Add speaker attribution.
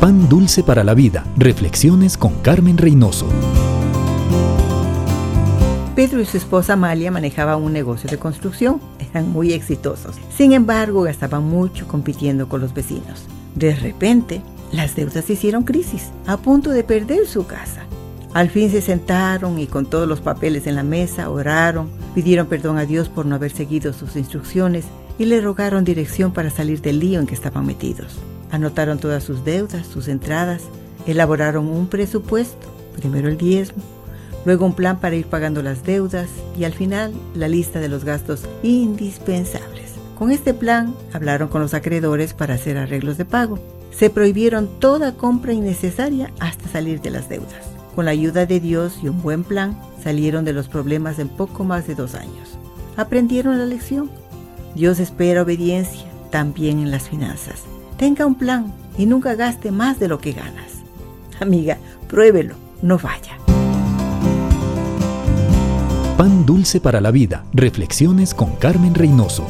Speaker 1: Pan Dulce para la Vida. Reflexiones con Carmen Reynoso.
Speaker 2: Pedro y su esposa Amalia manejaban un negocio de construcción. Eran muy exitosos. Sin embargo, gastaban mucho compitiendo con los vecinos. De repente, las deudas hicieron crisis, a punto de perder su casa. Al fin se sentaron y con todos los papeles en la mesa oraron, pidieron perdón a Dios por no haber seguido sus instrucciones y le rogaron dirección para salir del lío en que estaban metidos. Anotaron todas sus deudas, sus entradas, elaboraron un presupuesto, primero el diezmo, luego un plan para ir pagando las deudas y al final la lista de los gastos indispensables. Con este plan hablaron con los acreedores para hacer arreglos de pago. Se prohibieron toda compra innecesaria hasta salir de las deudas. Con la ayuda de Dios y un buen plan, salieron de los problemas en poco más de dos años. Aprendieron la lección. Dios espera obediencia también en las finanzas. Tenga un plan y nunca gaste más de lo que ganas. Amiga, pruébelo, no vaya.
Speaker 1: Pan dulce para la vida. Reflexiones con Carmen Reynoso.